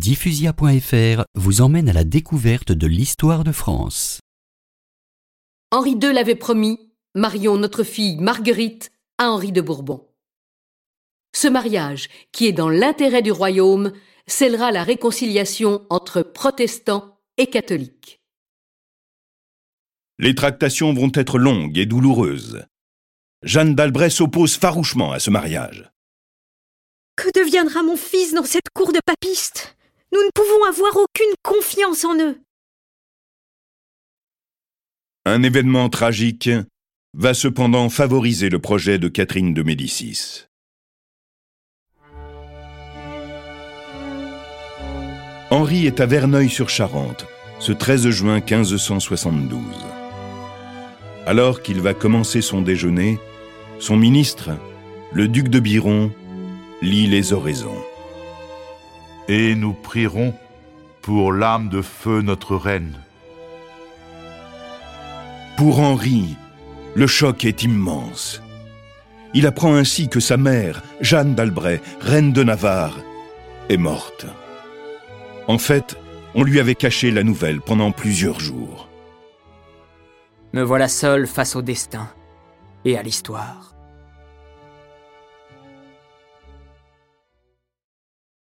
Diffusia.fr vous emmène à la découverte de l'histoire de France. Henri II l'avait promis, marions notre fille Marguerite à Henri de Bourbon. Ce mariage, qui est dans l'intérêt du royaume, scellera la réconciliation entre protestants et catholiques. Les tractations vont être longues et douloureuses. Jeanne d'Albret s'oppose farouchement à ce mariage. Que deviendra mon fils dans cette cour de papistes? Nous ne pouvons avoir aucune confiance en eux. Un événement tragique va cependant favoriser le projet de Catherine de Médicis. Henri est à Verneuil-sur-Charente, ce 13 juin 1572. Alors qu'il va commencer son déjeuner, son ministre, le duc de Biron, lit les oraisons. Et nous prierons pour l'âme de feu notre reine. Pour Henri, le choc est immense. Il apprend ainsi que sa mère, Jeanne d'Albret, reine de Navarre, est morte. En fait, on lui avait caché la nouvelle pendant plusieurs jours. Me voilà seul face au destin et à l'histoire.